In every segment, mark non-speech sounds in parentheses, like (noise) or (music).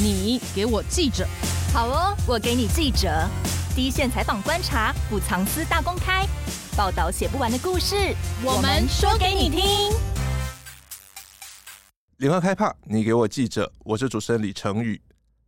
你给我记者，好哦，我给你记者，第一线采访观察，不藏私大公开，报道写不完的故事，我们说给你听。联合开帕，你给我记者，我是主持人李成宇。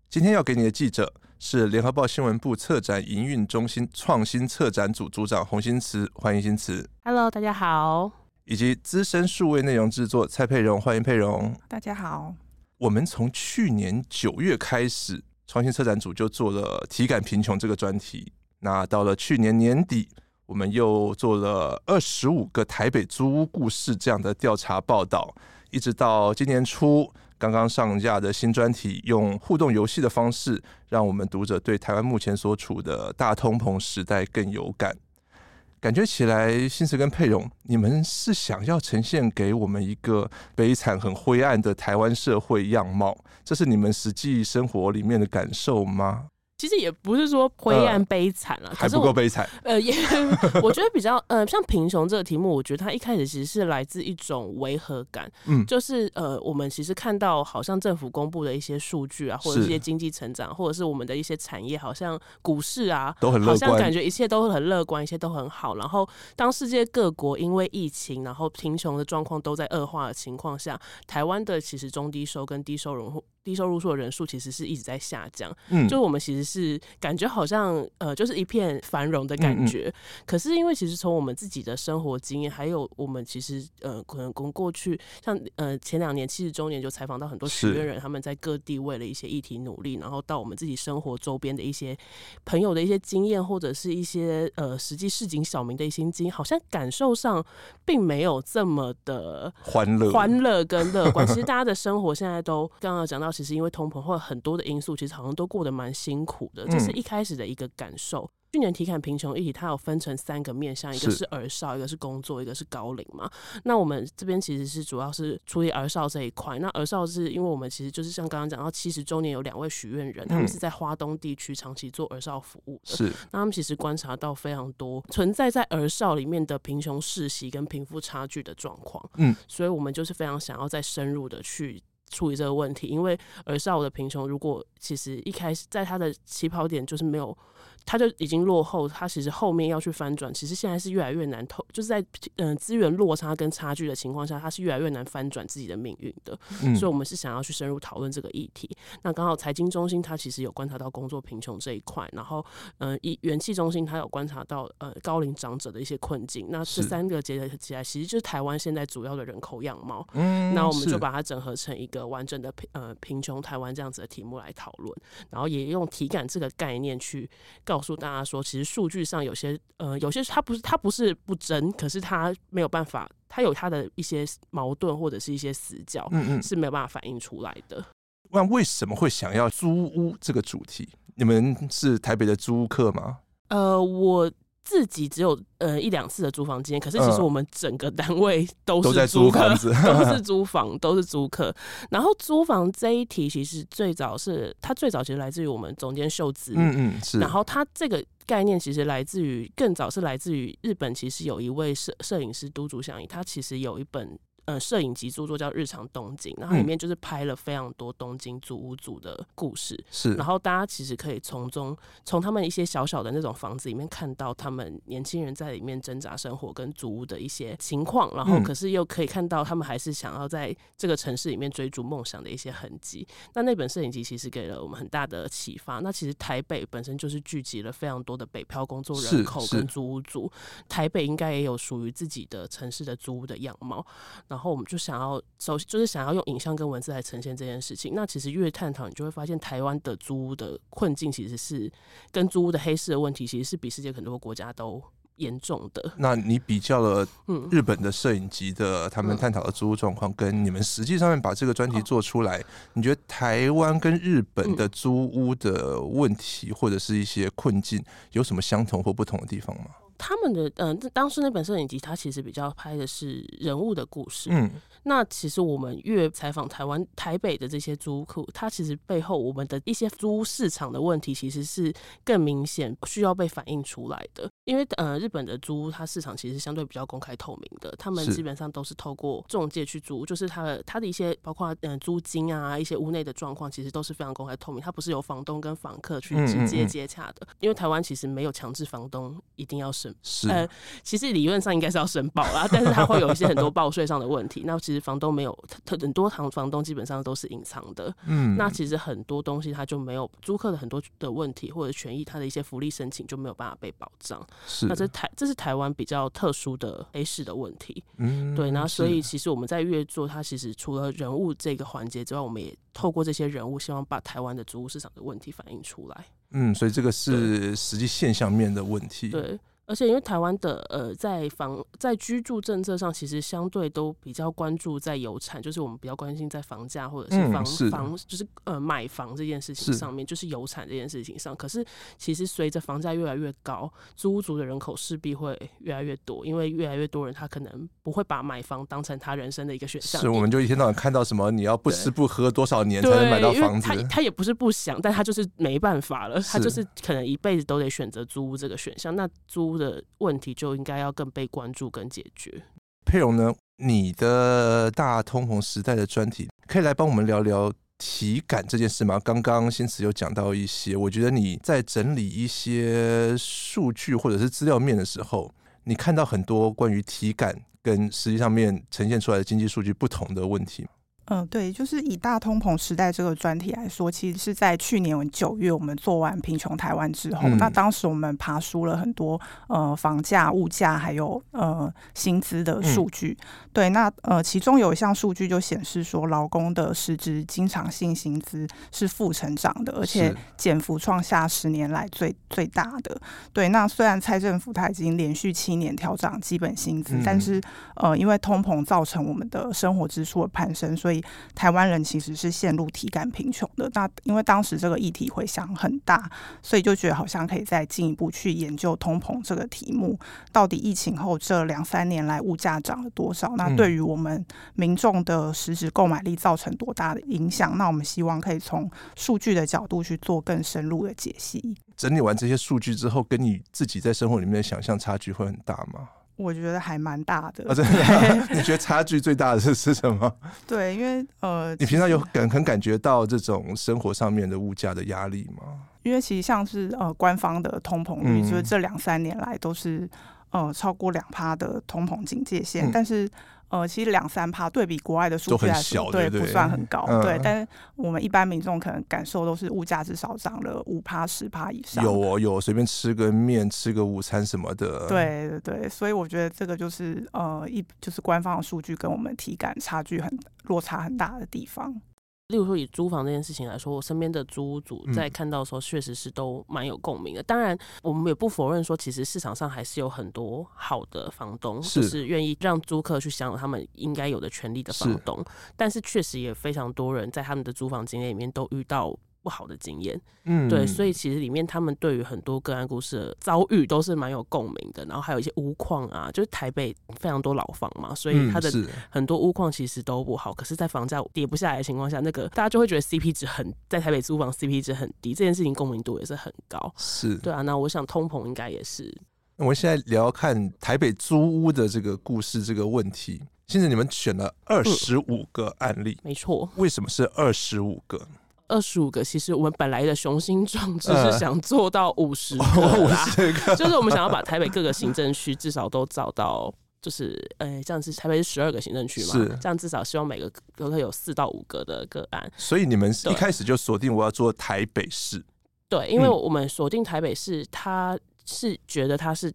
今天要给你的记者是联合报新闻部策展营运中心创新策展组组长洪新慈，欢迎新慈。Hello，大家好。以及资深数位内容制作蔡佩蓉，欢迎佩蓉。大家好。我们从去年九月开始，创新策展组就做了体感贫穷这个专题。那到了去年年底，我们又做了二十五个台北租屋故事这样的调查报道，一直到今年初刚刚上架的新专题，用互动游戏的方式，让我们读者对台湾目前所处的大通膨时代更有感。感觉起来，新慈跟佩蓉，你们是想要呈现给我们一个悲惨、很灰暗的台湾社会样貌，这是你们实际生活里面的感受吗？其实也不是说灰暗悲惨了，呃，还不够悲惨。呃，也 (laughs) 我觉得比较呃，像贫穷这个题目，我觉得它一开始其实是来自一种违和感。嗯，就是呃，我们其实看到好像政府公布的一些数据啊，或者一些经济成长，或者是我们的一些产业，好像股市啊都很乐观，好像感觉一切都很乐观，一切都很好。然后当世界各国因为疫情，然后贫穷的状况都在恶化的情况下，台湾的其实中低收跟低收入户。低收入数的人数其实是一直在下降，嗯，就我们其实是感觉好像呃，就是一片繁荣的感觉。嗯嗯，可是因为其实从我们自己的生活经验，还有我们其实呃，可能从过去像呃前两年七十周年就采访到很多许愿人，他们在各地为了一些议题努力，然后到我们自己生活周边的一些朋友的一些经验，或者是一些呃实际市井小民的一些经验，好像感受上并没有这么的欢乐、欢乐跟乐观。其实大家的生活现在都刚刚讲到。其实因为通膨或者很多的因素，其实好像都过得蛮辛苦的，这是一开始的一个感受。嗯、去年体感贫穷议题，它有分成三个面向，一个是儿少，一个是工作，一个是高龄嘛。那我们这边其实是主要是处理儿少这一块。那儿少是因为我们其实就是像刚刚讲到七十周年有两位许愿人，他们是在花东地区长期做儿少服务的。是，那他们其实观察到非常多存在在儿少里面的贫穷世袭跟贫富差距的状况。嗯，所以我们就是非常想要再深入的去。处理这个问题，因为儿少的贫穷，如果其实一开始在他的起跑点就是没有。他就已经落后，他其实后面要去翻转，其实现在是越来越难透，就是在嗯资源落差跟差距的情况下，他是越来越难翻转自己的命运的。嗯。所以，我们是想要去深入讨论这个议题。那刚好财经中心他其实有观察到工作贫穷这一块，然后嗯，一元气中心他有观察到呃高龄长者的一些困境。那这三个结合起来，其实就是台湾现在主要的人口样貌。嗯。那我们就把它整合成一个完整的贫呃贫穷台湾这样子的题目来讨论，然后也用体感这个概念去。告诉大家说，其实数据上有些呃，有些它不是它不是不真，可是它没有办法，它有它的一些矛盾或者是一些死角，嗯嗯，是没有办法反映出来的。那为什么会想要租屋这个主题？你们是台北的租屋客吗？呃，我。自己只有呃一两次的租房经验，可是其实我们整个单位都是租客，都，都是 (laughs) 租房，都是租客。然后租房这一题，其实最早是它最早其实来自于我们总监秀子，嗯嗯，是。然后它这个概念其实来自于更早是来自于日本，其实有一位摄摄影师都筑祥一，他其实有一本。呃，摄影集著作叫《日常东京》，然后里面就是拍了非常多东京租屋族的故事。是，然后大家其实可以从中从他们一些小小的那种房子里面看到他们年轻人在里面挣扎生活跟租屋的一些情况，然后可是又可以看到他们还是想要在这个城市里面追逐梦想的一些痕迹。那那本摄影集其实给了我们很大的启发。那其实台北本身就是聚集了非常多的北漂工作人口跟租屋族，台北应该也有属于自己的城市的租屋的样貌。然后我们就想要，首先就是想要用影像跟文字来呈现这件事情。那其实越探讨，你就会发现台湾的租屋的困境，其实是跟租屋的黑市的问题，其实是比世界很多国家都严重的。那你比较了日本的摄影集的他们探讨的租屋状况，跟你们实际上面把这个专题做出来，你觉得台湾跟日本的租屋的问题或者是一些困境有什么相同或不同的地方吗？他们的嗯、呃，当时那本摄影集，它其实比较拍的是人物的故事。嗯，那其实我们越采访台湾台北的这些租屋客，它其实背后我们的一些租屋市场的问题，其实是更明显需要被反映出来的。因为呃，日本的租屋它市场其实相对比较公开透明的，他们基本上都是透过中介去租，就是它的它的一些包括嗯、呃、租金啊，一些屋内的状况，其实都是非常公开透明，它不是由房东跟房客去直接接洽的。嗯嗯嗯，因为台湾其实没有强制房东一定要审。是，呃，其实理论上应该是要申报啦，但是它会有一些很多报税上的问题。那其实房东没有，很多房房东基本上都是隐藏的。嗯，那其实很多东西他就没有租客的很多的问题或者权益，他的一些福利申请就没有办法被保障。是，那这台这是台湾比较特殊的 A 市的问题。嗯，对。那所以其实我们在越做，它其实除了人物这个环节之外，我们也透过这些人物，希望把台湾的租屋市场的问题反映出来。嗯，所以这个是实际现象面的问题。对。而且因为台湾的呃，在房在居住政策上，其实相对都比较关注在有产，就是我们比较关心在房价或者是房、房，就是呃买房这件事情上面，是就是有产这件事情上。可是其实随着房价越来越高，租屋族的人口势必会越来越多，因为越来越多人他可能不会把买房当成他人生的一个选项。是，我们就一天到晚看到什么你要不吃不喝多少年才能买到房子，他他也不是不想，但他就是没办法了，他就是可能一辈子都得选择租屋这个选项。那租屋的问题就应该要更被关注跟解决。佩蓉呢？你的大通膨时代的专题，可以来帮我们聊聊体感这件事吗？刚刚新慈有讲到一些，我觉得你在整理一些数据或者是资料面的时候，你看到很多关于体感跟实际上面呈现出来的经济数据不同的问题。嗯，对，就是以大通膨时代这个专题来说，其实是在去年九月我们做完贫穷台湾之后，嗯、那当时我们爬梳了很多呃房价、物价还有呃薪资的数据。嗯、对，那呃其中有一项数据就显示说，劳工的实质经常性薪资是负成长的，而且减幅创下十年来最最大的。对，那虽然蔡政府他已经连续七年调涨基本薪资，嗯、但是呃因为通膨造成我们的生活支出的攀升，所以台湾人其实是陷入体感贫穷的。那因为当时这个议题回响很大，所以就觉得好像可以再进一步去研究通膨这个题目。到底疫情后这两三年来物价涨了多少？那对于我们民众的实质购买力造成多大的影响？那我们希望可以从数据的角度去做更深入的解析。整理完这些数据之后，跟你自己在生活里面的想象差距会很大吗？我觉得还蛮大的。啊，真的？(laughs) (laughs) 你觉得差距最大的是是什么？(laughs) 对，因为呃，你平常有感很感觉到这种生活上面的物价的压力吗？因为其实像是呃官方的通膨率，就是这两三年来都是呃超过两趴的通膨警戒线，嗯、但是。呃，其实两三趴对比国外的数据来说，对，不算很高，嗯、对。但是我们一般民众可能感受都是物价至少涨了五趴、十趴以上。有哦，有随便吃个面、吃个午餐什么的。对对对，所以我觉得这个就是呃一就是官方的数据跟我们体感差距很落差很大的地方。例如说，以租房这件事情来说，我身边的租屋主在看到的时候，确实是都蛮有共鸣的。当然，我们也不否认说，其实市场上还是有很多好的房东，就是愿意让租客去享有他们应该有的权利的房东。但是，确实也非常多人在他们的租房经验里面都遇到。不好的经验，嗯，对，所以其实里面他们对于很多个案故事的遭遇都是蛮有共鸣的。然后还有一些屋况啊，就是台北非常多老房嘛，所以它的很多屋况其实都不好。可是，在房价跌不下来的情况下，那个大家就会觉得 CP 值很，在台北租房 CP 值很低，这件事情共鸣度也是很高。是对啊，那我想通膨应该也是。我们现在聊看台北租屋的这个故事这个问题。现在你们选了二十五个案例，嗯、没错。为什么是二十五个？二十五个，其实我们本来的雄心壮志是想做到五十个啦，呃、就是我们想要把台北各个行政区至少都找到，就是呃、欸，这样子台北是十二个行政区嘛，是。这样至少希望每个都会有四到五个的个案。所以你们一开始就锁定我要做台北市，对，因为我们锁定台北市，他是觉得他是。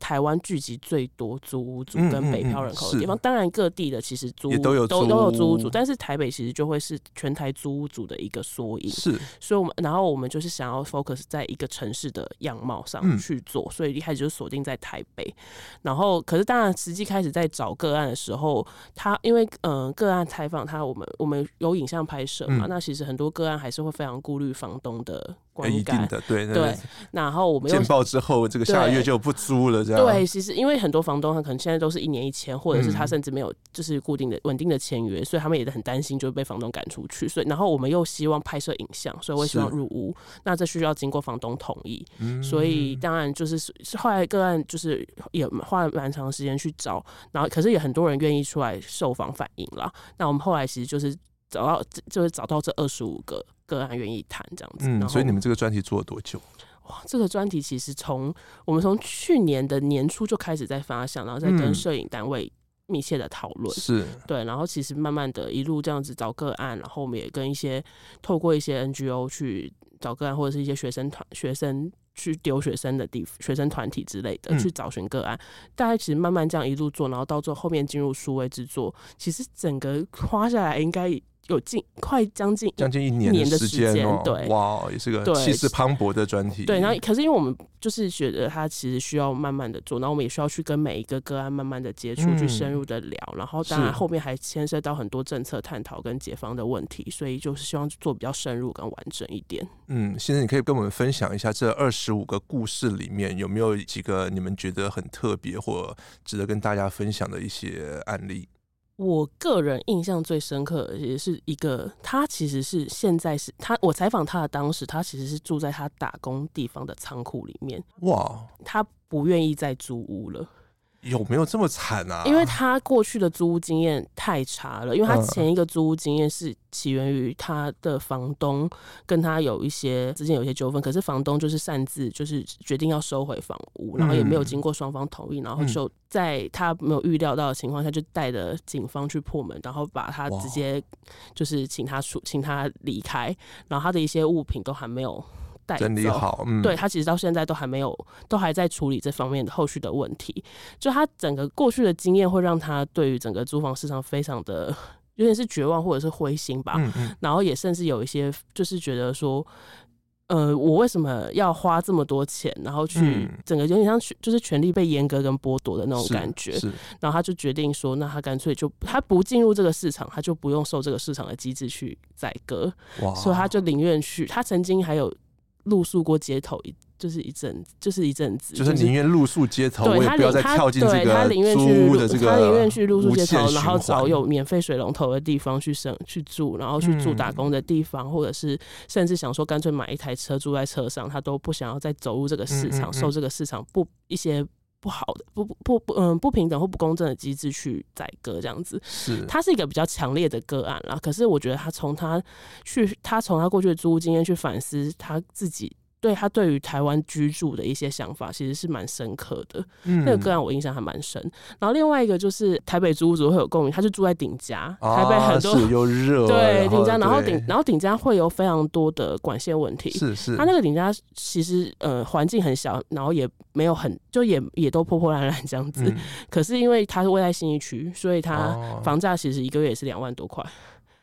台湾聚集最多租屋族跟北漂人口的地方，嗯嗯、当然各地的其实租屋都有都都有租屋族，但是台北其实就会是全台租屋族的一个缩影。是，所以我们然后我们就是想要 focus 在一个城市的样貌上去做，嗯、所以一开始就锁定在台北。然后，可是当然实际开始在找个案的时候，他因为嗯、呃、个案采访他，我们我们有影像拍摄嘛，嗯、那其实很多个案还是会非常顾虑房东的。观感。一定的，对对。然后我们又见报之后，这个下个月就不租了，这样。对，其实因为很多房东他可能现在都是一年一签，或者是他甚至没有就是固定的稳定的签约，所以他们也很担心就被房东赶出去。所以，然后我们又希望拍摄影像，所以我希望入屋，那这需要经过房东同意。所以当然就是后来个案就是也花了蛮长时间去找，然后可是也很多人愿意出来受访反映了。那我们后来其实就是找到，就是找到这二十五个个案愿意谈这样子。嗯，所以你们这个专题做了多久？哇，这个专题其实从我们从去年的年初就开始在发想，然后在跟摄影单位密切的讨论。是对，然后其实慢慢的一路这样子找个案，然后我们也跟一些透过一些 NGO 去找个案，或者是一些学生团学生。去丢学生的地学生团体之类的，嗯、去找寻个案，大家其实慢慢这样一路做，然后到最后后面进入数位制作，其实整个花下来应该。有近快将近将近一年的时间，哦，对，哇，也是个气势磅礴的专题。对，然后可是因为我们就是觉得它其实需要慢慢的做，然后我们也需要去跟每一个个案慢慢的接触，嗯、去深入的聊，然后当然后面还牵涉到很多政策探讨跟解方的问题，所以就是希望做比较深入跟完整一点。嗯，现在你可以跟我们分享一下这二十五个故事里面有没有几个你们觉得很特别或值得跟大家分享的一些案例？我个人印象最深刻的也是一个，他其实是现在是他，我采访他的当时，他其实是住在他打工地方的仓库里面。哇，他不愿意再租屋了。有没有这么惨啊？因为他过去的租屋经验太差了，因为他前一个租屋经验是起源于他的房东跟他有一些之间有一些纠纷，可是房东就是擅自就是决定要收回房屋，然后也没有经过双方同意，然后就在他没有预料到的情况下，就带着警方去破门，然后把他直接就是请他出，请他离开，然后他的一些物品都还没有。整理好，嗯，对，他其实到现在都还没有，都还在处理这方面的后续的问题。就他整个过去的经验，会让他对于整个租房市场非常的有点是绝望或者是灰心吧。嗯嗯，然后也甚至有一些就是觉得说，呃，我为什么要花这么多钱，然后去整个有点像就是权力被阉割跟剥夺的那种感觉。然后他就决定说，那他干脆就他不进入这个市场，他就不用受这个市场的机制去宰割。哇！所以他就宁愿去。他曾经还有。露宿过街头一就是一阵，就是一阵子，就是宁愿露宿街头，对我也不要再跳进这个租屋的这个，他宁愿去露宿街头，然后找有免费水龙头的地方去生去住，然后去住打工的地方，嗯、或者是甚至想说干脆买一台车住在车上，他都不想要再走入这个市场，嗯嗯嗯。受这个市场不一些不好的不不不嗯不平等或不公正的机制去宰割这样子。是，他是一个比较强烈的个案啦。可是我觉得他从他去他从他过去的租屋经验去反思他自己。对他对于台湾居住的一些想法，其实是蛮深刻的。嗯，那个个案我印象还蛮深。然后另外一个就是台北租屋族会有共鸣，他就住在顶家，台北很多又热，(laughs) 对顶家，然后顶然后顶家会有非常多的管线问题。是是，他那个顶家其实呃环境很小，然后也没有很就也也都破破烂烂这样子。可是因为他是位在新一区，所以他房价其实一个月也是两万多块。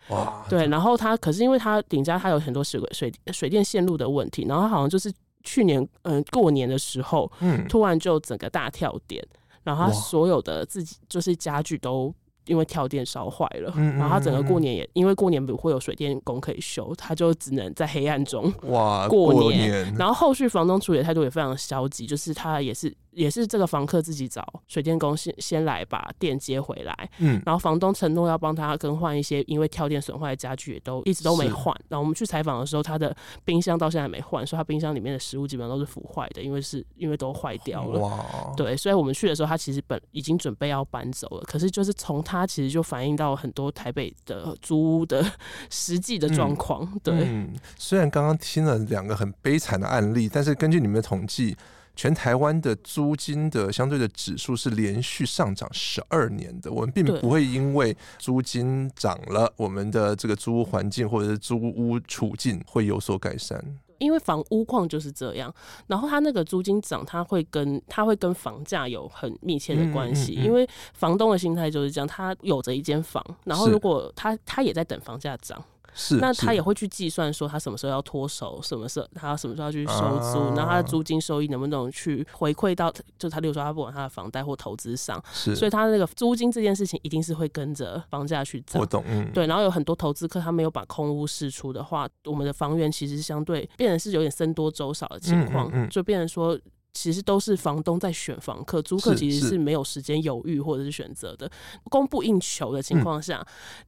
哇，对，然后他可是因为他顶家他有很多水水水电线路的问题，然后好像就是去年嗯、呃、过年的时候，嗯，突然就整个大跳电，然后他所有的自己就是家具都因为跳电烧坏了，然后他整个过年也因为过年不会有水电工可以修，他就只能在黑暗中哇过年，然后后续房东处理的态度也非常消极，就是他也是。也是这个房客自己找水电工先先来把电接回来，嗯，然后房东承诺要帮他更换一些因为跳电损坏的家具，也都一直都没换。然后我们去采访的时候，他的冰箱到现在没换，说他冰箱里面的食物基本上都是腐坏的，因为是因为都坏掉了。哇，对，所以我们去的时候，他其实本已经准备要搬走了，可是就是从他其实就反映到很多台北的租屋的 (laughs) 实际的状况。嗯、对、嗯，虽然刚刚听了两个很悲惨的案例，但是根据你们的统计。全台湾的租金的相对的指数是连续上涨十二年的，我们并不会因为租金涨了，我们的这个租屋环境或者是租屋处境会有所改善。因为房屋况就是这样，然后它那个租金涨，它会跟它会跟房价有很密切的关系。因为房东的心态就是这样，他有着一间房，然后如果他他也在等房价涨。是，那他也会去计算说他什么时候要脱手，什么时候他什么时候要去收租，啊、然后他的租金收益能不能去回馈到，就他例如说他不管他的房贷或投资上，是，所以他那个租金这件事情一定是会跟着房价去涨。我懂，嗯，对，然后有很多投资客他没有把空屋释出的话，我们的房源其实相对变成是有点僧多粥少的情况，嗯嗯嗯就变成说。其实都是房东在选房客，租客其实是没有时间犹豫或者是选择的，供不应求的情况下。嗯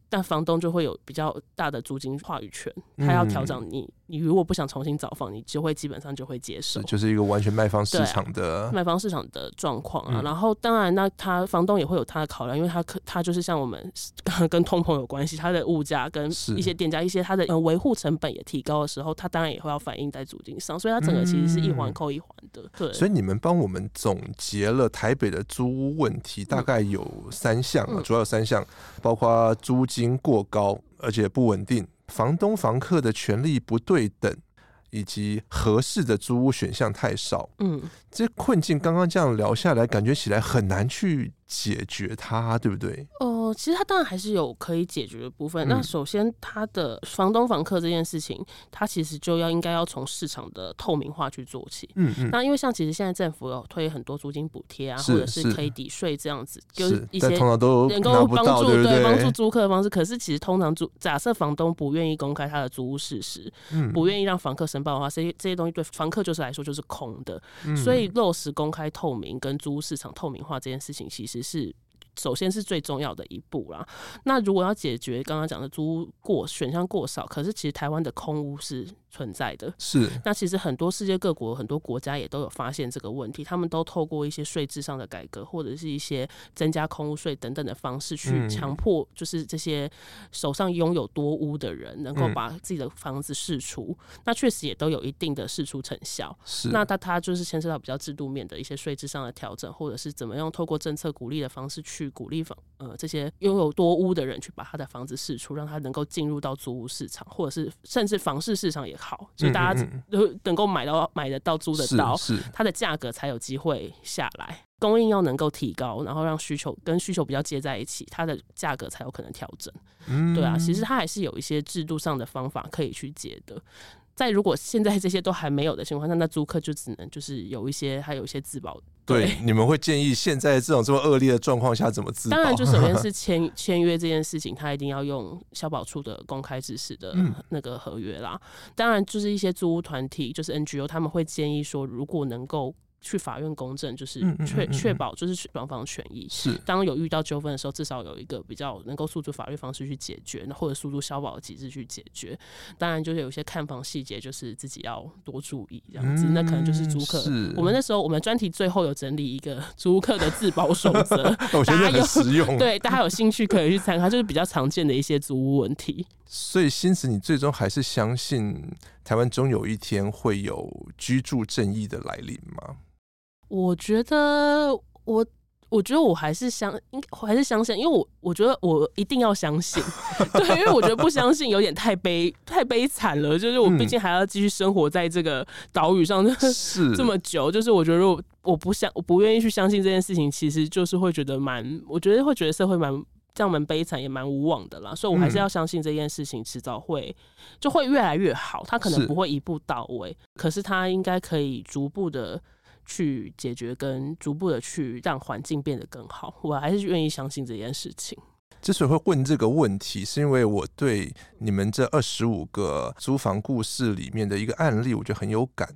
但房东就会有比较大的租金话语权，他要调整你，你如果不想重新找房，你就会基本上就会接受，就是一个完全卖方市场的卖方市场的状况啊。然后当然，那他房东也会有他的考量，因为他可他就是像我们跟通膨有关系，他的物价跟一些店家一些他的维护成本也提高的时候，他当然也会要反映在租金上，所以他整个其实是一环扣一环的。对，所以你们帮我们总结了台北的租屋问题，大概有三项啊，主要有三项，包括租金。过高，而且不稳定，房东房客的权利不对等，以及合适的租屋选项太少。嗯，这困境刚刚这样聊下来，感觉起来很难去解决它，对不对？哦。其实他当然还是有可以解决的部分。嗯、那首先，他的房东房客这件事情，他其实就要应该要从市场的透明化去做起。嗯嗯。那因为像其实现在政府有推很多租金补贴啊，或者是可以抵税这样子，就是一些能够帮助对帮助租客的方式。可是其实通常租假设房东不愿意公开他的租屋事实，嗯、不愿意让房客申报的话，这些这些东西对房客就是来说就是空的。嗯、所以落实公开透明跟租屋市场透明化这件事情，其实是。首先是最重要的一步啦。那如果要解决刚刚讲的租屋过选项过少，可是其实台湾的空屋是存在的。是。那其实很多世界各国很多国家也都有发现这个问题，他们都透过一些税制上的改革，或者是一些增加空屋税等等的方式，去强迫就是这些手上拥有多屋的人能够把自己的房子释出。嗯、那确实也都有一定的释出成效。是。那它它就是牵涉到比较制度面的一些税制上的调整，或者是怎么样透过政策鼓励的方式去。鼓励房呃这些拥有多屋的人去把他的房子释出，让他能够进入到租屋市场，或者是甚至房市市场也好，就大家都能够买到买得到租得到，是它的价格才有机会下来，供应要能够提高，然后让需求跟需求比较接在一起，它的价格才有可能调整。嗯，对啊，其实它还是有一些制度上的方法可以去解的。在如果现在这些都还没有的情况下，那租客就只能就是有一些还有一些自保。对，你们会建议现在这种这么恶劣的状况下怎么自保？当然，就首先是签 (laughs) 签约这件事情，他一定要用消保处的公开指示的那个合约啦。嗯、当然，就是一些租屋团体，就是 NGO，他们会建议说，如果能够。去法院公证，就是确确保就是双方权益。是，当有遇到纠纷的时候，至少有一个比较能够诉诸法律方式去解决，那或者诉诸消保的机制去解决。当然，就是有些看房细节，就是自己要多注意这样子。嗯、那可能就是租客。我们那时候，我们专题最后有整理一个租客的自保守则，(laughs) 大家有实用。对，大家有兴趣可以去参考，就是比较常见的一些租屋问题。所以，新子，你最终还是相信台湾终有一天会有居住正义的来临吗？我觉得我，我觉得我还是相，应该还是相信，因为我我觉得我一定要相信，(laughs) 对，因为我觉得不相信有点太悲太悲惨了，就是我毕竟还要继续生活在这个岛屿上，(laughs) 是。这么久，就是我觉得我我不相我不愿意去相信这件事情，其实就是会觉得蛮，我觉得会觉得社会蛮这样蛮悲惨，也蛮无望的啦，所以我还是要相信这件事情迟早会就会越来越好，它可能不会一步到位，可是它应该可以逐步的。去解决跟逐步的去让环境变得更好，我还是愿意相信这件事情。之所以会问这个问题，是因为我对你们这二十五个租房故事里面的一个案例，我觉得很有感。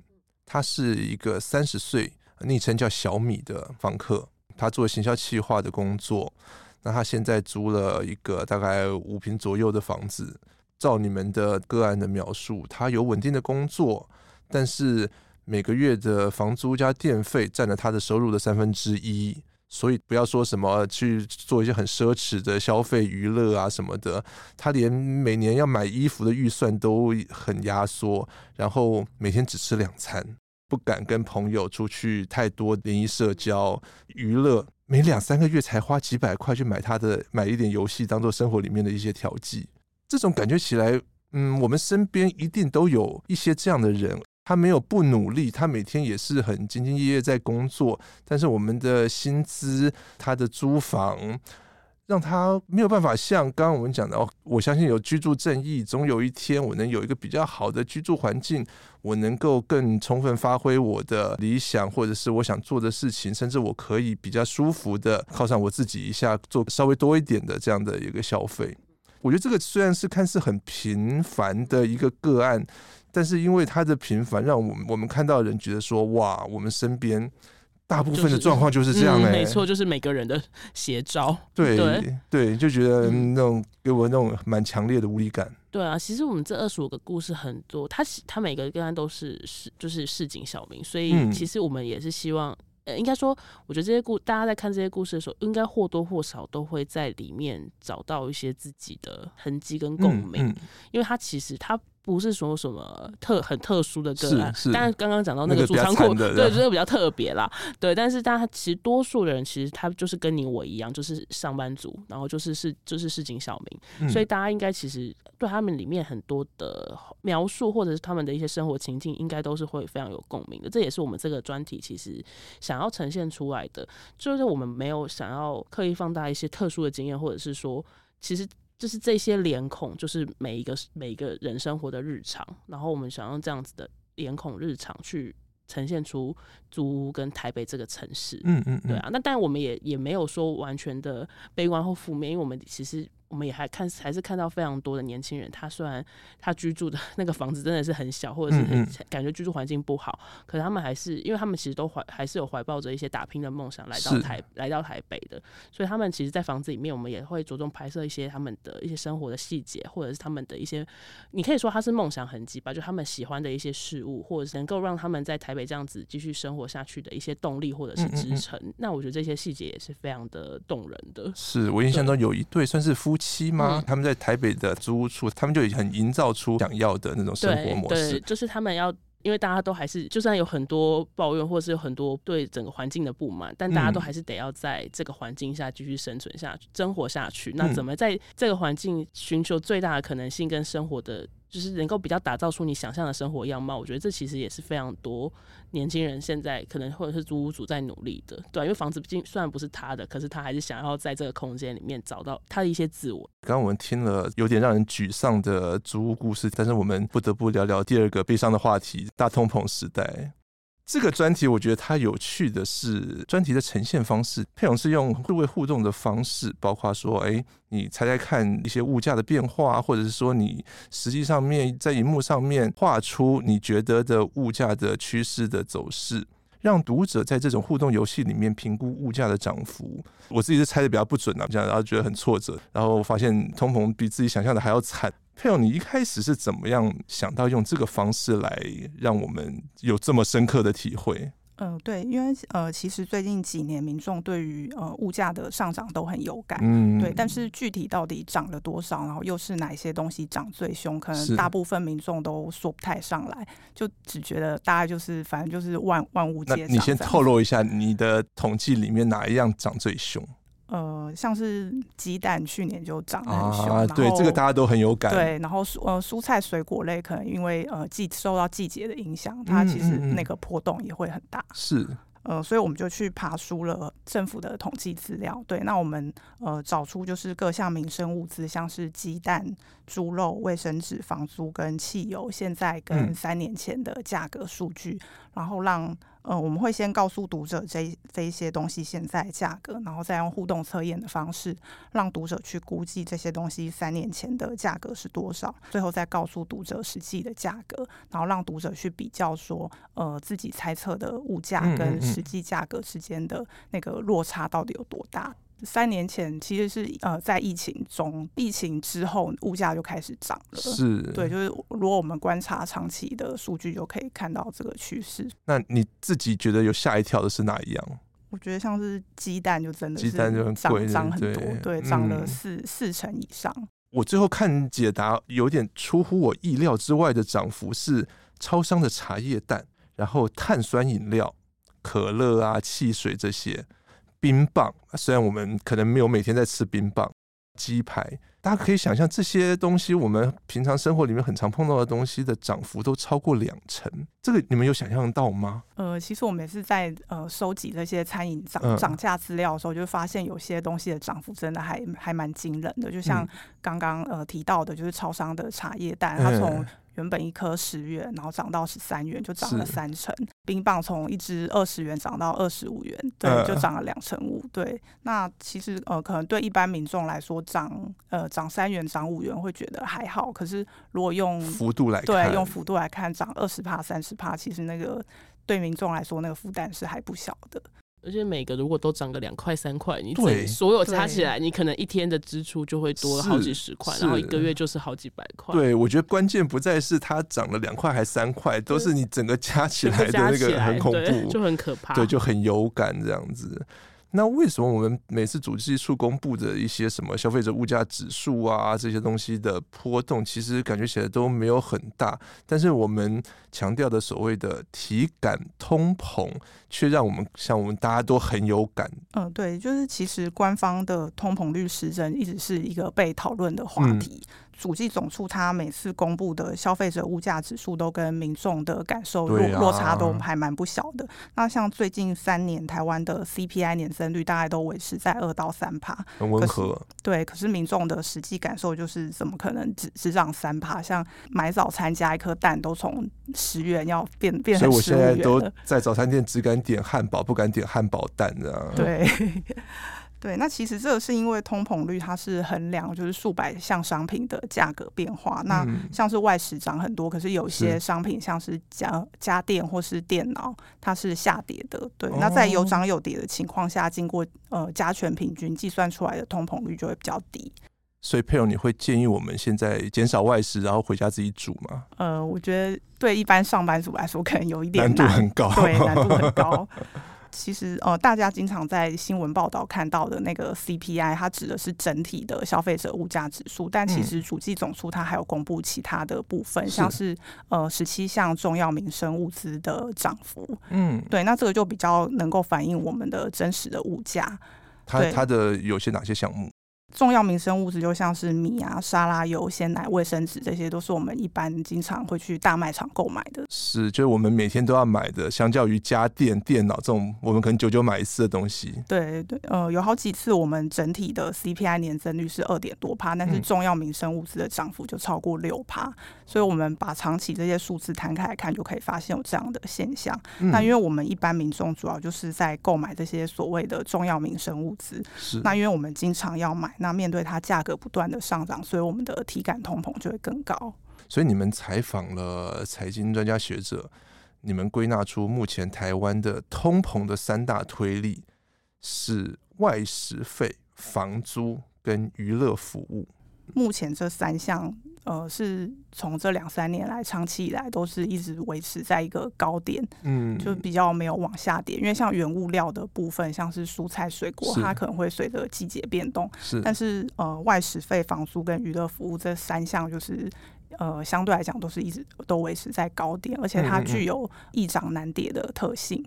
他是一个三十岁，昵称叫小米的房客，他做行销企划的工作。那他现在租了一个大概五平左右的房子。照你们的个案的描述，他有稳定的工作，但是。每个月的房租加电费占了他的收入的三分之一，所以不要说什么去做一些很奢侈的消费、娱乐啊什么的，他连每年要买衣服的预算都很压缩，然后每天只吃两餐，不敢跟朋友出去太多联谊社交、娱乐，每两三个月才花几百块去买他的买一点游戏，当做生活里面的一些调剂。这种感觉起来，嗯，我们身边一定都有一些这样的人。他没有不努力，他每天也是很兢兢业业在工作。但是我们的薪资、他的租房，让他没有办法像刚刚我们讲的哦，我相信有居住正义，总有一天我能有一个比较好的居住环境，我能够更充分发挥我的理想，或者是我想做的事情，甚至我可以比较舒服的靠上我自己一下，做稍微多一点的这样的一个消费。我觉得这个虽然是看似很平凡的一个个案，但是因为它的平凡，让我们我们看到人觉得说，哇，我们身边。大部分的状况就是这样哎、欸，没错，就是每个人的写照。对对，对，就觉得那种给我那种蛮强烈的无力感。对啊，其实我们这二十五个故事很多，他他每个个案都是市就是市井小民，所以其实我们也是希望，呃，应该说，我觉得这些故大家在看这些故事的时候，应该或多或少都会在里面找到一些自己的痕迹跟共鸣，嗯嗯、因为他其实他。不是说什么特很特殊的个案，但是刚刚讲到那个储仓库，对，这个比较特别啦，对。但是大家其实多数的人其实他就是跟你我一样，就是上班族，然后就是是就是市井小民，嗯、所以大家应该其实对他们里面很多的描述或者是他们的一些生活情境，应该都是会非常有共鸣的。这也是我们这个专题其实想要呈现出来的，就是我们没有想要刻意放大一些特殊的经验，或者是说其实。就是这些脸孔，就是每一个每一个人生活的日常，然后我们想用这样子的脸孔日常去呈现出租屋跟台北这个城市。嗯嗯，对啊，那但我们也也没有说完全的悲观或负面，因为我们其实。我们也还看，还是看到非常多的年轻人。他虽然他居住的那个房子真的是很小，或者是很感觉居住环境不好，可是他们还是，因为他们其实都怀还是有怀抱着一些打拼的梦想来到台来到台北的。所以他们其实，在房子里面，我们也会着重拍摄一些他们的一些生活的细节，或者是他们的一些，你可以说他是梦想痕迹吧，就他们喜欢的一些事物，或者是能够让他们在台北这样子继续生活下去的一些动力或者是支撑。嗯嗯嗯，那我觉得这些细节也是非常的动人的。是我印象中有一对算是夫妻吗？嗯、他们。在台北的租屋处，他们就已经很营造出想要的那种生活模式。对，对，就是他们要，因为大家都还是，就算有很多抱怨，或者是有很多对整个环境的不满，但大家都还是得要在这个环境下继续生存下去、生活下去。那怎么在这个环境寻求最大的可能性跟生活的？就是能够比较打造出你想象的生活样貌，我觉得这其实也是非常多年轻人现在可能或者是租屋主在努力的，对，因为房子毕竟虽然不是他的，可是他还是想要在这个空间里面找到他的一些自我。刚刚我们听了有点让人沮丧的租屋故事，但是我们不得不聊聊第二个悲伤的话题——大通膨时代。这个专题我觉得它有趣的是专题的呈现方式，沛榕是用数位互动的方式，包括说，哎，你猜猜看一些物价的变化，或者是说你实际上面在荧幕上面画出你觉得的物价的趋势的走势，让读者在这种互动游戏里面评估物价的涨幅。我自己是猜的比较不准啊，这样然后觉得很挫折，然后发现通膨比自己想象的还要惨。沛榕，你一开始是怎么样想到用这个方式来让我们有这么深刻的体会？嗯、呃，对，因为呃，其实最近几年民众对于呃物价的上涨都很有感，嗯，对，但是具体到底涨了多少，然后又是哪些东西涨最凶，可能大部分民众都说不太上来，就只觉得大概就是反正就是万万物皆涨。你先透露一下你的统计里面哪一样涨最凶？呃，像是鸡蛋，去年就涨得很凶，啊，对，这个大家都很有感。对，然后蔬呃蔬菜水果类可能因为呃季受到季节的影响，它其实那个波动也会很大。是。呃，所以我们就去爬输了政府的统计资料。对，那我们呃找出就是各项民生物资，像是鸡蛋、猪肉、卫生纸、房租跟汽油，现在跟三年前的价格数据，嗯、然后让呃我们会先告诉读者这这一些东西现在价格，然后再用互动测验的方式，让读者去估计这些东西三年前的价格是多少，最后再告诉读者实际的价格，然后让读者去比较说，呃自己猜测的物价跟实际价格之间的那个落差到底有多大？三年前其实是呃在疫情中，疫情之后物价就开始涨了。是，对，就是如果我们观察长期的数据，就可以看到这个趋势。那你自己觉得有吓一跳的是哪一样？我觉得像是鸡蛋就真的是鸡蛋就很贵，涨很多，对，涨了四、嗯、四成以上。我最后看解答有点出乎我意料之外的涨幅是超商的茶叶蛋，然后碳酸饮料。可乐啊，汽水这些，冰棒，虽然我们可能没有每天在吃冰棒，鸡排大家可以想象，这些东西我们平常生活里面很常碰到的东西的涨幅都超过两成，这个你们有想象到吗？呃，其实我们也是在呃收集这些餐饮涨涨价资料的时候，就发现有些东西的涨幅真的还还蛮惊人的，就像刚刚呃提到的，就是超商的茶叶蛋，它从原本一颗十元，然后涨到十三元，就涨了三成。冰棒从一支二十元涨到二十五元，对，就涨了两成五。对，那其实呃，可能对一般民众来说，涨呃涨三元、涨五元会觉得还好。可是如果用幅度来看，对，用幅度来看，涨二十帕、三十帕，其实那个对民众来说，那个负担是还不小的。而且每个如果都涨个两块三块，你对。所有加起来，你可能一天的支出就会多了好几十块，然后一个月就是好几百块。对，我觉得关键不再是它涨了两块还三块，都是你整个加起来的那个很恐怖，就很可怕，对，就很有感这样子。那为什么我们每次主计处公布的一些什么消费者物价指数啊，这些东西的波动，其实感觉起来都没有很大，但是我们强调的所谓的体感通膨，却让我们像我们大家都很有感。嗯，对，就是其实官方的通膨率时针一直是一个被讨论的话题。嗯主计总处它每次公布的消费者物价指数都跟民众的感受落落差都还蛮不小的。那像最近三年台湾的 CPI 年增率大概都维持在二到三趴，很温和。对，可是民众的实际感受就是怎么可能只只涨三趴？像买早餐加一颗蛋都从十元要变变成十五元。所以我现在都在早餐店只敢点汉堡，不敢点汉堡蛋的。(laughs) 对。对，那其实这个是因为通膨率它是衡量就是数百项商品的价格变化。那像是外食涨很多，可是有些商品像是家家电或是电脑，它是下跌的。对，那在有涨有跌的情况下，经过呃加权平均计算出来的通膨率就会比较低。所以佩蓉，你会建议我们现在减少外食，然后回家自己煮吗？呃，我觉得对一般上班族来说，可能有一点难，难度很高，对，难度很高。(laughs) 其实呃，大家经常在新闻报道看到的那个 CPI，它指的是整体的消费者物价指数。但其实主计总数它还有公布其他的部分，嗯、像是呃十七项重要民生物资的涨幅。嗯，对，那这个就比较能够反映我们的真实的物价。它它的有些哪些项目？重要民生物资就像是米啊、沙拉油、鲜奶、卫生纸，这些都是我们一般经常会去大卖场购买的。是，就是我们每天都要买的。相较于家电、电脑这种，我们可能久久买一次的东西。对对，呃，有好几次我们整体的 CPI 年增率是二点多趴，但是重要民生物资的涨幅就超过六趴。嗯。所以，我们把长期这些数字摊开来看，就可以发现有这样的现象。嗯。那因为我们一般民众主要就是在购买这些所谓的重要民生物资，是。那因为我们经常要买。那面对它价格不断的上涨，所以我们的体感通膨就会更高。所以你们采访了财经专家学者，你们归纳出目前台湾的通膨的三大推力是外食费、房租跟娱乐服务。目前这三项。呃，是从这两三年来，长期以来都是一直维持在一个高点，嗯，就比较没有往下跌。因为像原物料的部分，像是蔬菜水果，它可能会随着季节变动。是，但是呃，外食费、房租跟娱乐服务这三项，就是呃，相对来讲都是一直都维持在高点，而且它具有易涨难跌的特性。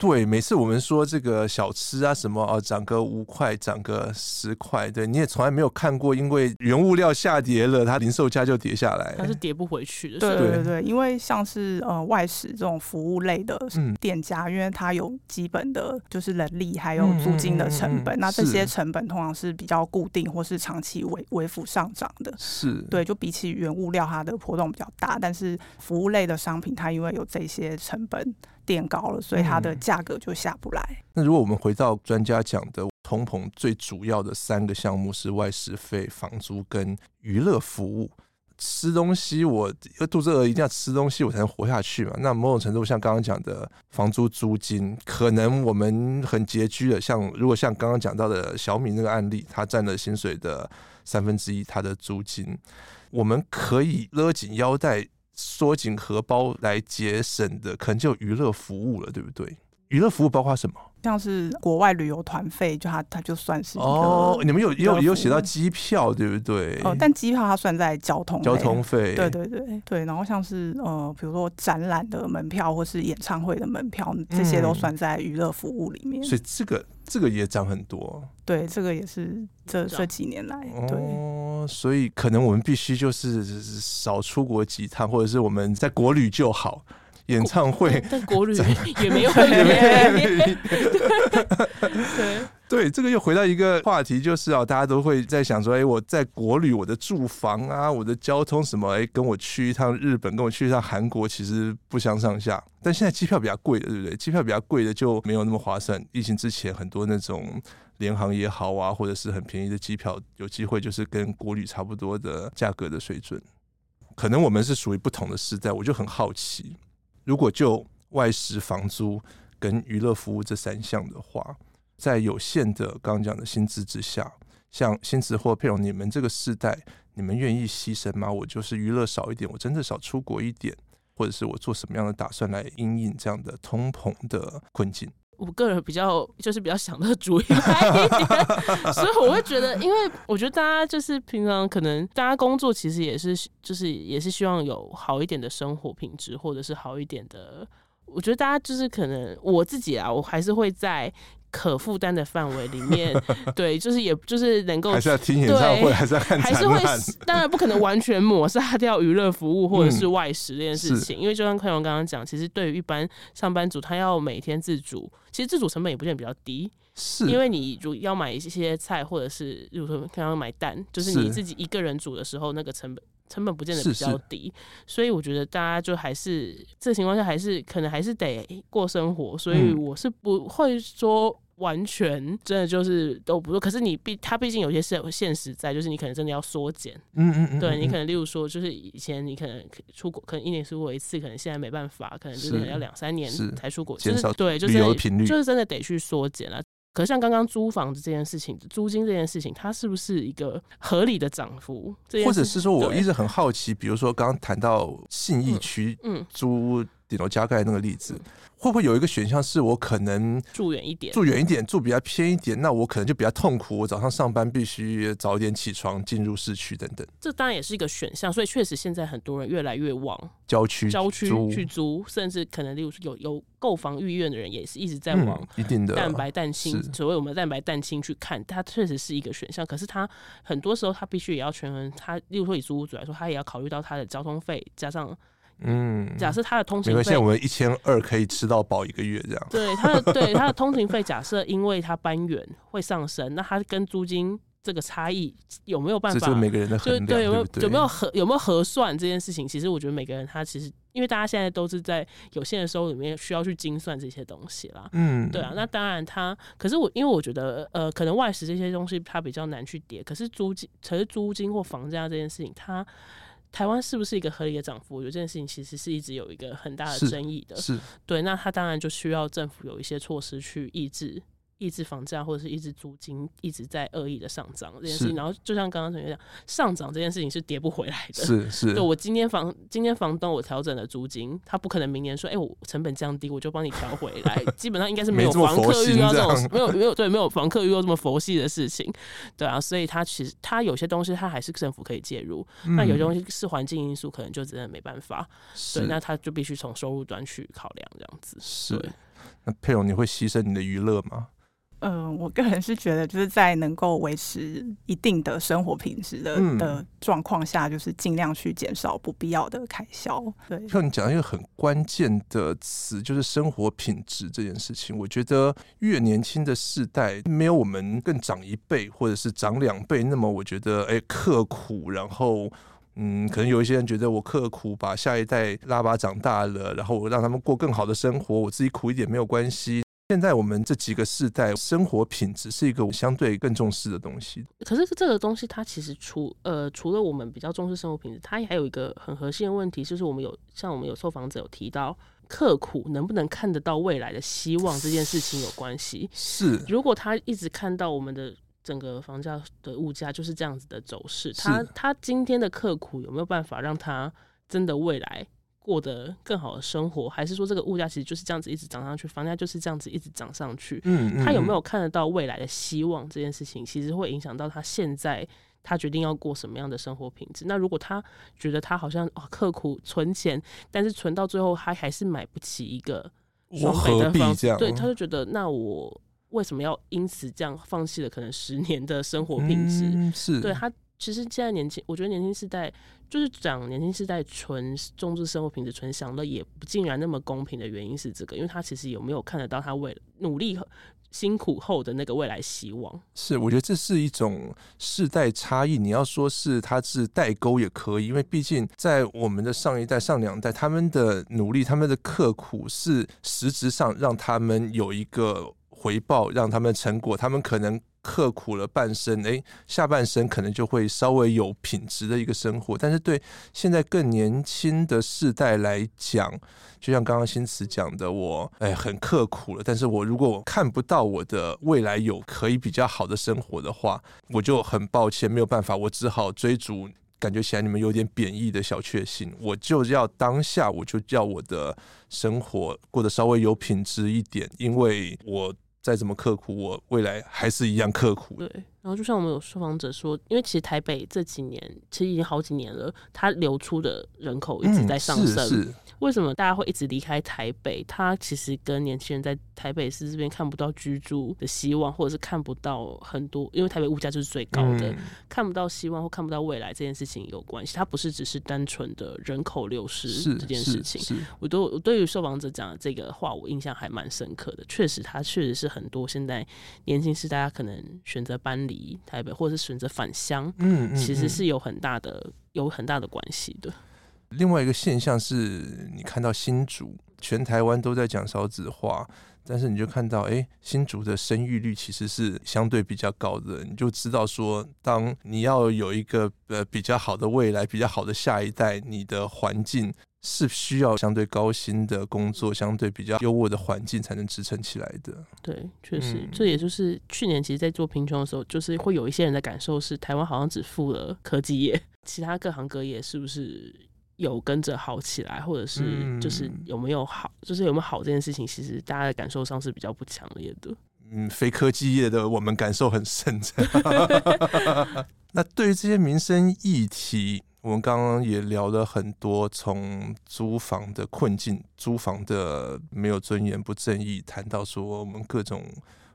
对，每次我们说这个小吃啊什么哦，涨个五块，涨个十块，对，你也从来没有看过，因为原物料下跌了，它零售价就跌下来，它是跌不回去的。对对对，因为像是呃外食这种服务类的店家，嗯，因为它有基本的就是人力还有租金的成本，嗯嗯嗯，那这些成本通常是比较固定或是长期微微幅上涨的。是对，就比起原物料它的波动比较大，但是服务类的商品它因为有这些成本。变高了，所以它的价格就下不来。嗯。那如果我们回到专家讲的通膨最主要的三个项目是外食费、房租跟娱乐服务。吃东西，我肚子饿一定要吃东西，我才能活下去嘛。那某种程度像刚刚讲的房租租金，可能我们很拮据的。像如果像刚刚讲到的小米那个案例，它占了薪水的三分之一，它的租金，我们可以勒紧腰带。缩紧荷包来节省的，可能就娱乐服务了，对不对？娱乐服务包括什么？像是国外旅游团费，就它它就算是哦。你们有也有也有写到机票，对不对？哦，但机票它算在交通交通费。对对对对，然后像是呃，比如说展览的门票或是演唱会的门票，这些都算在娱乐服务里面。所以这个这个也涨很多。对，这个也是这这几年来。对哦，所以可能我们必须就是少出国几趟，或者是我们在国旅就好。演唱会，但国旅 (laughs) 也没有 (laughs) 对，这个又回到一个话题，就是啊，大家都会在想说，哎，我在国旅，我的住房啊，我的交通什么，哎，跟我去一趟日本，跟我去一趟韩国，其实不相上下。但现在机票比较贵的，对不对？机票比较贵的就没有那么划算。疫情之前，很多那种联航也好啊，或者是很便宜的机票，有机会就是跟国旅差不多的价格的水准。可能我们是属于不同的时代，我就很好奇。如果就外食、房租跟娱乐服务这三项的话，在有限的刚刚讲的薪资之下，像薪资或配偶，你们这个世代，你们愿意牺牲吗？我就是娱乐少一点，我真的少出国一点，或者是我做什么样的打算来应应这样的通膨的困境？我个人比较就是比较享乐主义一点，(laughs) 所以我会觉得，因为我觉得大家就是平常可能大家工作其实也是就是也是希望有好一点的生活品质，或者是好一点的。我觉得大家就是可能我自己啊，我还是会在。可负担的范围里面，对，就是也就是能够还是要听演唱会，还是要看，还是会当然不可能完全抹杀掉娱乐服务或者是外食这件事情，嗯、因为就像佩蓉刚刚讲，其实对于一般上班族，他要每天自主，其实自主成本也不见得比较低，是因为你如要买一些菜，或者是比如说刚刚买蛋，就是你自己一个人煮的时候，那个成本成本不见得比较低，所以我觉得大家就还是这个情况下，还是可能还是得过生活，所以我是不会说。完全真的就是都不做，可是你毕他毕竟有些是有现实在，就是你可能真的要缩减，嗯嗯嗯，对你可能例如说，就是以前你可能出国可能一年出国一次，可能现在没办法，可能就是可能要两三年才出国，减少对，就是就是真的得去缩减了。可是像刚刚租房子这件事情，租金这件事情，它是不是一个合理的涨幅？或者是说我一直很好奇，比如说刚刚谈到信义区，嗯，租顶楼加盖那个例子。嗯会不会有一个选项是我可能住远一点，住远一点，住比较偏一点，那我可能就比较痛苦。我早上上班必须早点起床，进入市区等等。这当然也是一个选项，所以确实现在很多人越来越往郊区、郊区去租，甚至可能例如说有有购房意愿的人也是一直在往一定的蛋白蛋清，所谓我们的蛋白蛋清去看，它确实是一个选项。可是它很多时候它必须也要权衡，它例如说以租屋主来说，它也要考虑到它的交通费加上。嗯，假设他的通勤费，现在我们一千二可以吃到饱一个月这样。对他的 (laughs) 对他的通勤费，假设因为他搬远会上升，那他跟租金这个差异有没有办法？就每个人的衡量，对，有没有有没有核有没有核算这件事情？其实我觉得每个人他其实，因为大家现在都是在有限的收入里面需要去精算这些东西啦。嗯，对啊，那当然他，可是我因为我觉得呃，可能外食这些东西它比较难去叠，可是租金，可是租金或房价这件事情，它。台湾是不是一个合理的涨幅？我觉得这件事情其实是一直有一个很大的争议的。对，那它当然就需要政府有一些措施去抑制。抑制房价或者是抑制租金一直在恶意的上涨这件事情，然后就像刚刚同学讲，上涨这件事情是跌不回来的。是是，就我今天房今天房东我调整了租金，他不可能明年说，哎、欸，我成本降低，我就帮你调回来。基本上应该是没有房客遇到这种没有没有对没有房客遇到这么佛系的事情，对啊，所以他其实他有些东西他还是政府可以介入，嗯、那有些东西是环境因素，可能就真的没办法。对，那他就必须从收入端去考量这样子。是，那佩蓉你会牺牲你的娱乐吗？嗯、呃，我个人是觉得，就是在能够维持一定的生活品质的、嗯、的状况下，就是尽量去减少不必要的开销。对，像你讲一个很关键的词，就是生活品质这件事情。我觉得越年轻的世代，没有我们更长一辈或者是长两辈那么，我觉得哎刻苦，然后嗯，可能有一些人觉得我刻苦把下一代拉拔长大了，然后我让他们过更好的生活，我自己苦一点没有关系。现在我们这几个世代，生活品质是一个相对更重视的东西。可是这个东西，它其实除呃除了我们比较重视生活品质，它还有一个很核心的问题，就是我们有像我们有受访者有提到，刻苦能不能看得到未来的希望这件事情有关系。是，如果他一直看到我们的整个房价的物价就是这样子的走势，他他今天的刻苦有没有办法让他真的未来？过得更好的生活，还是说这个物价其实就是这样子一直涨上去，房价就是这样子一直涨上去？嗯，嗯，他有没有看得到未来的希望？这件事情其实会影响到他现在他决定要过什么样的生活品质。那如果他觉得他好像哦刻苦存钱，但是存到最后他还是买不起一个双北的房子，对，他就觉得那我为什么要因此这样放弃了可能十年的生活品质？嗯，是对他。其实现在年轻，我觉得年轻世代就是讲年轻世代纯重视生活品质、纯享乐，也不尽然那么公平的原因是这个，因为他其实有没有看得到他为努力辛苦后的那个未来希望？是，我觉得这是一种世代差异。你要说是他是代沟也可以，因为毕竟在我们的上一代、上两代，他们的努力、他们的刻苦是实质上让他们有一个回报，让他们成果，他们可能。刻苦了半生，诶，下半生可能就会稍微有品质的一个生活。但是对现在更年轻的世代来讲，就像刚刚新慈讲的，我诶很刻苦了，但是我如果看不到我的未来有可以比较好的生活的话，我就很抱歉，没有办法，我只好追逐感觉起来你们有点贬义的小确幸。我就要当下，我就要我的生活过得稍微有品质一点，因为我。再怎么刻苦，我未来还是一样刻苦。对，然后就像我们有受访者说，因为其实台北这几年其实已经好几年了，它流出的人口一直在上升。嗯，是是为什么大家会一直离开台北？它其实跟年轻人在台北市这边看不到居住的希望，或者是看不到很多，因为台北物价就是最高的，嗯、看不到希望或看不到未来这件事情有关系。它不是只是单纯的人口流失这件事情。我都我对于受访者讲的这个话，我印象还蛮深刻的。确实，它确实是很多现在年轻是大家可能选择搬离台北，或者是选择返乡，嗯，嗯，嗯，其实是有很大的有很大的关系的。另外一个现象是，你看到新竹，全台湾都在讲少子化，但是你就看到，哎，新竹的生育率其实是相对比较高的，你就知道说，当你要有一个呃比较好的未来，比较好的下一代，你的环境是需要相对高薪的工作，相对比较优渥的环境才能支撑起来的。对，确实，嗯、这也就是去年其实，在做贫穷的时候，就是会有一些人的感受是，台湾好像只富了科技业，(laughs) 其他各行各业是不是？有跟着好起来，或者是就是有没有好，嗯、就是有没有好这件事情，其实大家的感受上是比较不强烈的。嗯，非科技业的我们感受很深。(laughs) (laughs) 那对于这些民生议题，我们刚刚也聊了很多，从租房的困境、租房的没有尊严、不正义，谈到说我们各种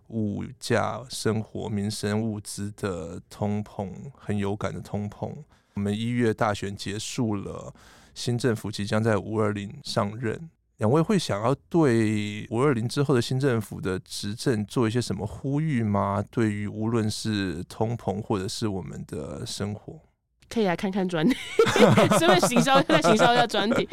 物价、生活、民生物资的通膨，很有感的通膨。我们一月大选结束了，新政府即将在五二零上任。两位会想要对五二零之后的新政府的执政做一些什么呼吁吗？对于无论是通膨或者是我们的生活，可以来看看专题，(laughs) 顺便行销再行销一下专题，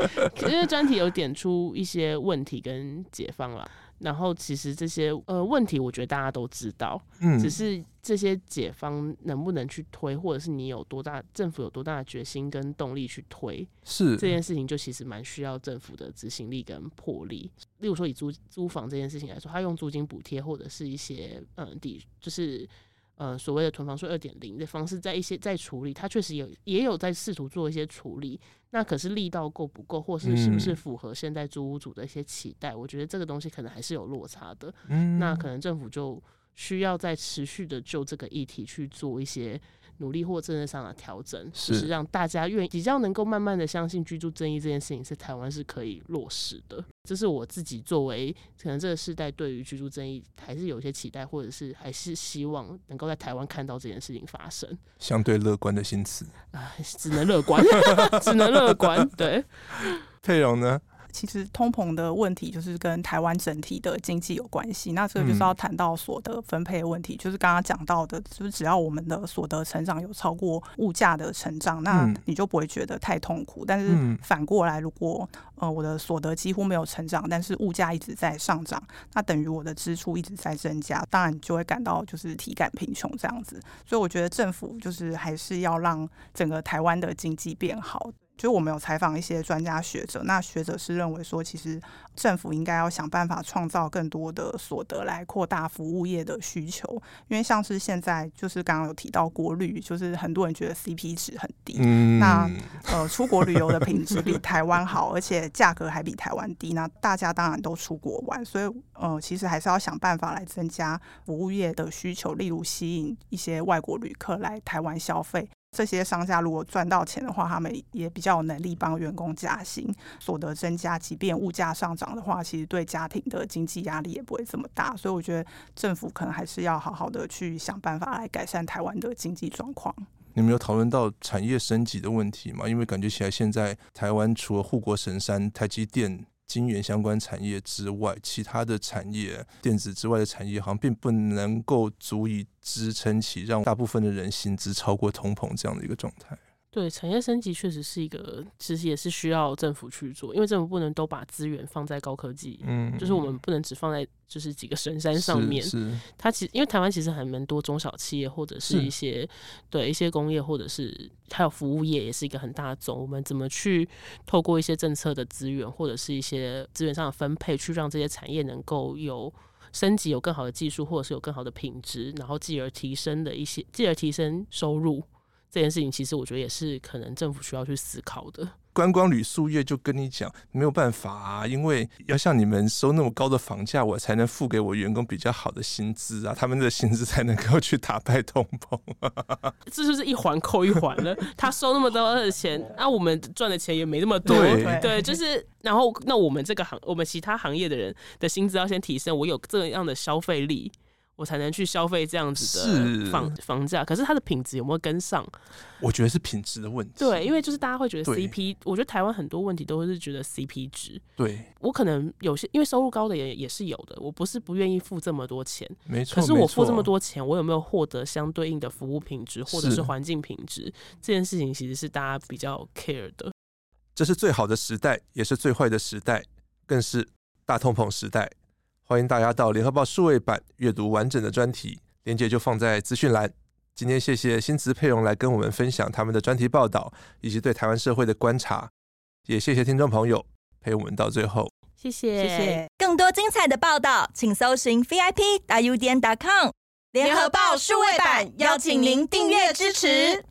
因为专题有点出一些问题跟解方了。然后其实这些呃问题，我觉得大家都知道，嗯，只是这些解方能不能去推，或者是你有多大政府有多大的决心跟动力去推，是这件事情就其实蛮需要政府的执行力跟魄力。例如说以租租房这件事情来说，他用租金补贴或者是一些嗯抵就是。呃，所谓的囤房税二点零的方式，在一些在处理，它确实有也有在试图做一些处理。那可是力道够不够，或是是不是符合现在租屋主的一些期待？嗯、我觉得这个东西可能还是有落差的。嗯，那可能政府就需要再持续的就这个议题去做一些。努力或政策上的调整，是就是让大家愿意比较能够慢慢的相信居住正义这件事情是台湾是可以落实的。这是我自己作为可能这个世代对于居住正义还是有些期待，或者是还是希望能够在台湾看到这件事情发生。相对乐观的心词啊，只能乐观，(laughs) 只能乐观。对，(laughs) 佩蓉呢？其实通膨的问题就是跟台湾整体的经济有关系。那这个就是要谈到所得分配的问题，嗯、就是刚刚讲到的，就是只要我们的所得成长有超过物价的成长，那你就不会觉得太痛苦。但是反过来，如果呃我的所得几乎没有成长，但是物价一直在上涨，那等于我的支出一直在增加，当然你就会感到就是体感贫穷这样子。所以我觉得政府就是还是要让整个台湾的经济变好。就我们有采访一些专家学者，那学者是认为说，其实政府应该要想办法创造更多的所得来扩大服务业的需求，因为像是现在就是刚刚有提到国旅，就是很多人觉得 CP 值很低，嗯、那呃出国旅游的品质比台湾好，而且价格还比台湾低，那大家当然都出国玩，所以呃其实还是要想办法来增加服务业的需求，例如吸引一些外国旅客来台湾消费。这些商家如果赚到钱的话，他们也比较有能力帮员工加薪，所得增加。即便物价上涨的话，其实对家庭的经济压力也不会这么大。所以我觉得政府可能还是要好好的去想办法来改善台湾的经济状况。你们有讨论到产业升级的问题吗？因为感觉起来现在台湾除了护国神山台积电。晶圆相关产业之外，其他的产业、电子之外的产业，好像并不能够足以支撑起让大部分的人薪资超过通膨这样的一个状态。对，产业升级确实是一个，其实也是需要政府去做，因为政府不能都把资源放在高科技，嗯，就是我们不能只放在就是几个神山上面。是，是它其实因为台湾其实还蛮多中小企业或者是一些是对一些工业或者是还有服务业也是一个很大的种。我们怎么去透过一些政策的资源或者是一些资源上的分配，去让这些产业能够有升级，有更好的技术，或者是有更好的品质，然后继而提升的一些，继而提升收入。这件事情其实我觉得也是可能政府需要去思考的。观光旅宿业就跟你讲没有办法啊，因为要像你们收那么高的房价，我才能付给我员工比较好的薪资啊，他们的薪资才能够去打败通膨。(laughs) 这就是一环扣一环了。(laughs) 他收那么多的钱，那、啊、我们赚的钱也没那么多。对，对，就是然后那我们这个行，我们其他行业的人的薪资要先提升，我有这样的消费力。我才能去消费这样子的房房价，可是它的品质有没有跟上？我觉得是品质的问题。对，因为就是大家会觉得 CP，我觉得台湾很多问题都是觉得 CP 值。对，我可能有些因为收入高的也也是有的，我不是不愿意付这么多钱，没错。可是我付这么多钱，我有没有获得相对应的服务品质或者是环境品质？这件事情其实是大家比较 care 的。这是最好的时代，也是最坏的时代，更是大通膨时代。欢迎大家到联合报数位版阅读完整的专题，链接就放在资讯栏。今天谢谢新词佩蓉来跟我们分享他们的专题报道以及对台湾社会的观察，也谢谢听众朋友陪我们到最后。谢谢，谢谢。更多精彩的报道，请搜寻 VIP 大 U 点 com 联合报数位版，邀请您订阅支持。